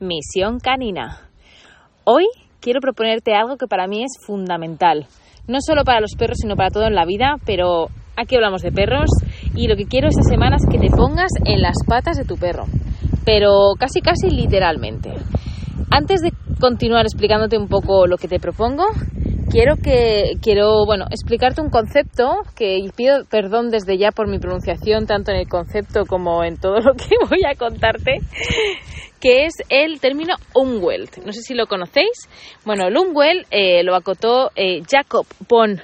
Misión canina. Hoy quiero proponerte algo que para mí es fundamental. No solo para los perros, sino para todo en la vida, pero aquí hablamos de perros y lo que quiero esta semana es que te pongas en las patas de tu perro, pero casi casi literalmente. Antes de continuar explicándote un poco lo que te propongo, quiero que quiero bueno explicarte un concepto que y pido perdón desde ya por mi pronunciación tanto en el concepto como en todo lo que voy a contarte que es el término umwelt. No sé si lo conocéis. Bueno el umwelt eh, lo acotó eh, Jacob von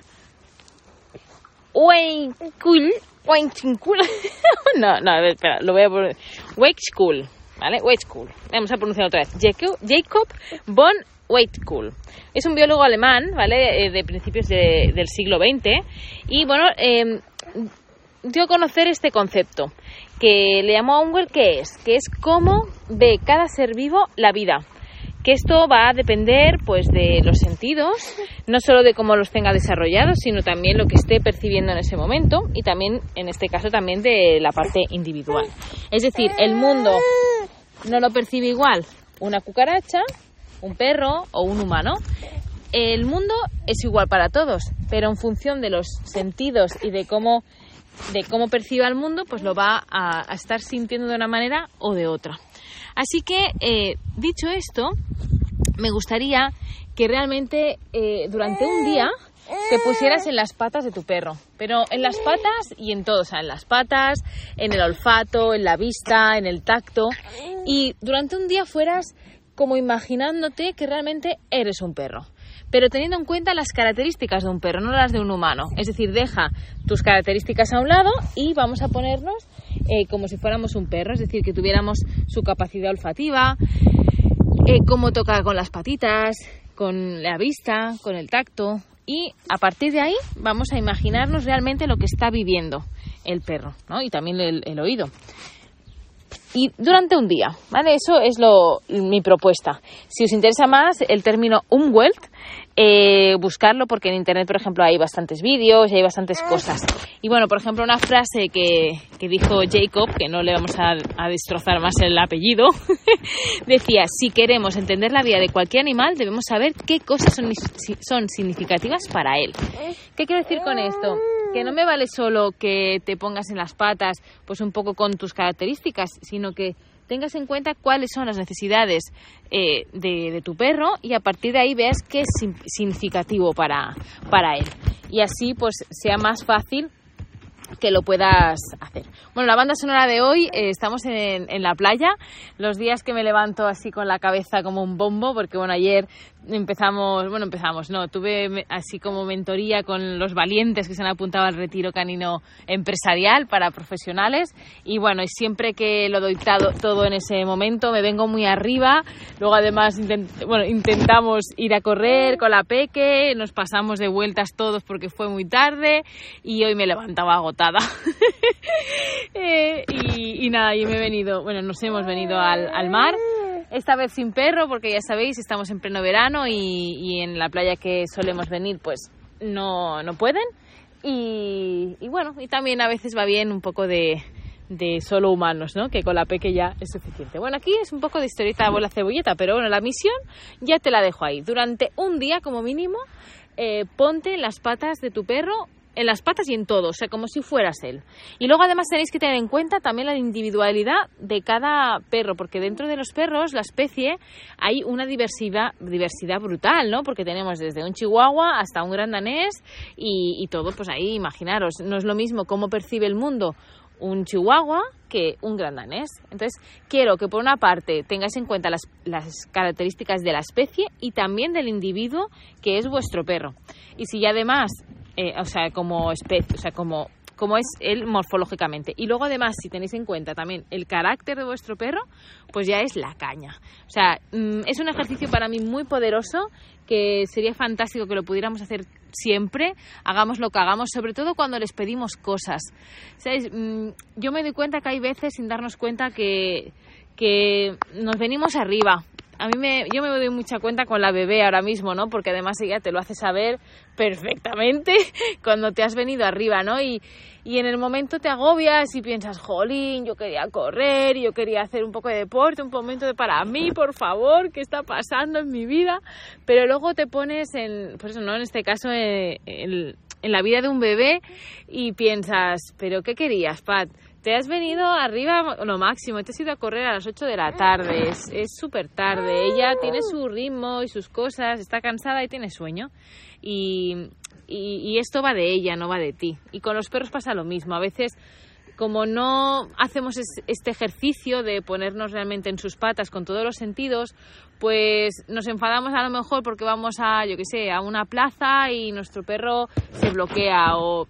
Weinkul no no espera lo voy a poner Weinkul ¿vale? Weinkul vamos a pronunciar otra vez. Jacob von Weitkul. Es un biólogo alemán, ¿vale? Eh, de principios de- del siglo XX. Y bueno, eh, dio a conocer este concepto que le llamó a Unwell que es, que es cómo ve cada ser vivo la vida. Que esto va a depender pues de los sentidos, no solo de cómo los tenga desarrollados, sino también lo que esté percibiendo en ese momento y también, en este caso, también de la parte individual. Es decir, el mundo no lo percibe igual una cucaracha, un perro o un humano. El mundo es igual para todos, pero en función de los sentidos y de cómo de cómo perciba el mundo, pues lo va a, estar sintiendo de una manera o de otra. Así que, eh, dicho esto, me gustaría que realmente eh, durante un día te pusieras en las patas de tu perro, pero en las patas y en todo, o sea, en las patas, en el olfato, en la vista, en el tacto, y durante un día fueras como imaginándote que realmente eres un perro. Pero teniendo en cuenta las características de un perro, no las de un humano. Es decir, deja tus características a un lado y vamos a ponernos eh, como si fuéramos un perro. Es decir, que tuviéramos su capacidad olfativa, eh, cómo toca con las patitas, con la vista, con el tacto. Y a partir de ahí vamos a imaginarnos realmente lo que está viviendo el perro, ¿no? Y también el, el oído. Y durante un día, ¿vale? Eso es lo, mi propuesta. Si os interesa más el término umwelt, eh, buscarlo porque en internet, por ejemplo, hay bastantes vídeos y hay bastantes cosas. Y bueno, por ejemplo, una frase que, que dijo Jacob, que no le vamos a, a destrozar más el apellido, decía, si queremos entender la vida de cualquier animal, debemos saber qué cosas son, son significativas para él. ¿Qué quiero decir con esto? Que no me vale solo que te pongas en las patas, pues un poco con tus características, sino que tengas en cuenta cuáles son las necesidades eh, de, tu perro y a partir de ahí veas qué es significativo para, para él. Y así pues sea más fácil que lo puedas hacer. Bueno, la banda sonora de hoy, eh, estamos en, en, la playa, los días que me levanto así con la cabeza como un bombo, porque bueno, ayer empezamos, bueno, empezamos, no, tuve así como mentoría con los valientes que se han apuntado al retiro canino empresarial para profesionales. Y bueno, y siempre que lo doy todo, en ese momento me vengo muy arriba, luego además intent, bueno, intentamos ir a correr con la peque, nos pasamos de vueltas todos porque fue muy tarde y hoy me levantaba agotada. eh, y, nada, y me he venido, bueno, nos hemos venido al, al mar esta vez sin perro porque ya sabéis estamos en pleno verano y, en la playa que solemos venir pues no, no pueden. Y, bueno y también a veces va bien un poco de, solo humanos ¿no? que con la peque ya es suficiente. Bueno aquí es un poco de historieta bola cebolleta pero bueno la misión ya te la dejo ahí. Durante un día como mínimo eh, ponte las patas de tu perro en las patas y en todo, o sea, como si fueras él. Y luego además tenéis que tener en cuenta también la individualidad de cada perro, porque dentro de los perros, la especie, hay una diversidad, diversidad brutal, ¿no? Porque tenemos desde un chihuahua hasta un gran danés y, todo, pues ahí, imaginaros, no es lo mismo cómo percibe el mundo un chihuahua que un gran danés. Entonces, quiero que por una parte tengáis en cuenta las, las, características de la especie y también del individuo que es vuestro perro. Y si además eh, o sea, como especie, o sea, como, como es él morfológicamente. Y luego además, si tenéis en cuenta también el carácter de vuestro perro, pues ya es la caña. O sea, mm, es un ejercicio para mí muy poderoso que sería fantástico que lo pudiéramos hacer siempre, hagamos lo que hagamos, sobre todo cuando les pedimos cosas. ¿Sabes? Mm, yo me doy cuenta que hay veces sin darnos cuenta que, que nos venimos arriba a mí me, yo me doy mucha cuenta con la bebé ahora mismo, ¿no? Porque además ella te lo hace saber perfectamente cuando te has venido arriba, ¿no? Y, y en el momento te agobias y piensas, jolín, yo quería correr, yo quería hacer un poco de deporte, un momento de para mí, por favor, ¿qué está pasando en mi vida? Pero luego te pones en, pues eso, ¿no? En este caso, eh, en, en la vida de un bebé y piensas, ¿pero qué querías, Pat? Te has venido arriba lo máximo, te has ido a correr a las 8 de la tarde, es súper tarde, ella tiene su ritmo y sus cosas, está cansada y tiene sueño. Y, y, esto va de ella, no va de ti. Y con los perros pasa lo mismo. A veces como no hacemos este ejercicio de ponernos realmente en sus patas con todos los sentidos, pues nos enfadamos a lo mejor porque vamos a, yo qué sé, a una plaza y nuestro perro se bloquea o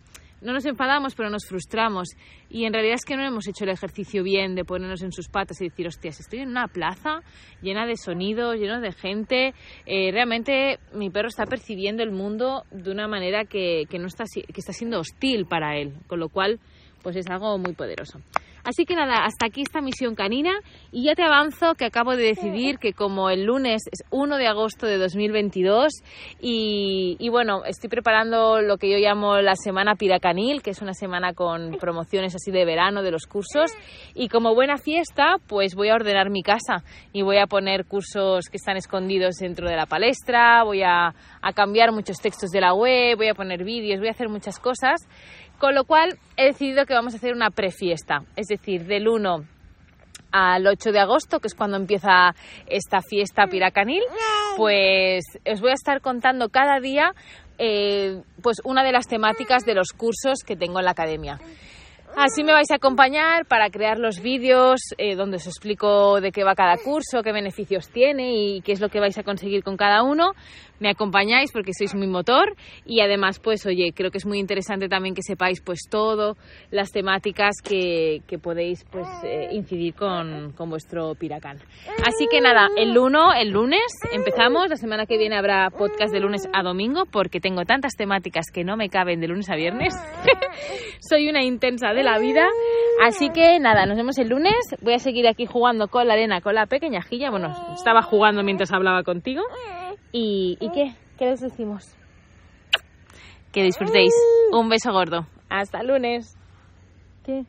no nos enfadamos, pero nos frustramos. Y en realidad es que no hemos hecho el ejercicio bien de ponernos en sus patas y decir, hostias, estoy en una plaza llena de sonidos, lleno de gente. Eh, realmente mi perro está percibiendo el mundo de una manera que, que, no está, que está siendo hostil para él. Con lo cual, pues es algo muy poderoso. Así que nada, hasta aquí esta misión canina. Y ya te avanzo que acabo de decidir que como el lunes es 1 de agosto de 2022 y, y bueno, estoy preparando lo que yo llamo la semana piracanil, que es una semana con promociones así de verano de los cursos. Y como buena fiesta pues voy a ordenar mi casa y voy a poner cursos que están escondidos dentro de la palestra, voy a, a cambiar muchos textos de la web, voy a poner vídeos, voy a hacer muchas cosas con lo cual he decidido que vamos a hacer una prefiesta, es decir, del 1 al 8 de agosto, que es cuando empieza esta fiesta piracanil, pues os voy a estar contando cada día eh, pues una de las temáticas de los cursos que tengo en la academia. Así me vais a acompañar para crear los vídeos eh, donde os explico de qué va cada curso, qué beneficios tiene y qué es lo que vais a conseguir con cada uno. Me acompañáis porque sois mi motor y además pues oye creo que es muy interesante también que sepáis pues todo las temáticas que, que podéis pues eh, incidir con, con, vuestro piracán. Así que nada el 1 el lunes empezamos. La semana que viene habrá podcast de lunes a domingo porque tengo tantas temáticas que no me caben de lunes a viernes. Soy una intensa de la vida así que nada nos vemos el lunes voy a seguir aquí jugando con la arena con la pequeña jilla bueno estaba jugando mientras hablaba contigo ¿Y, ¿y qué? ¿Qué les decimos? Que disfrutéis. Un beso gordo. Hasta lunes. ¿Qué?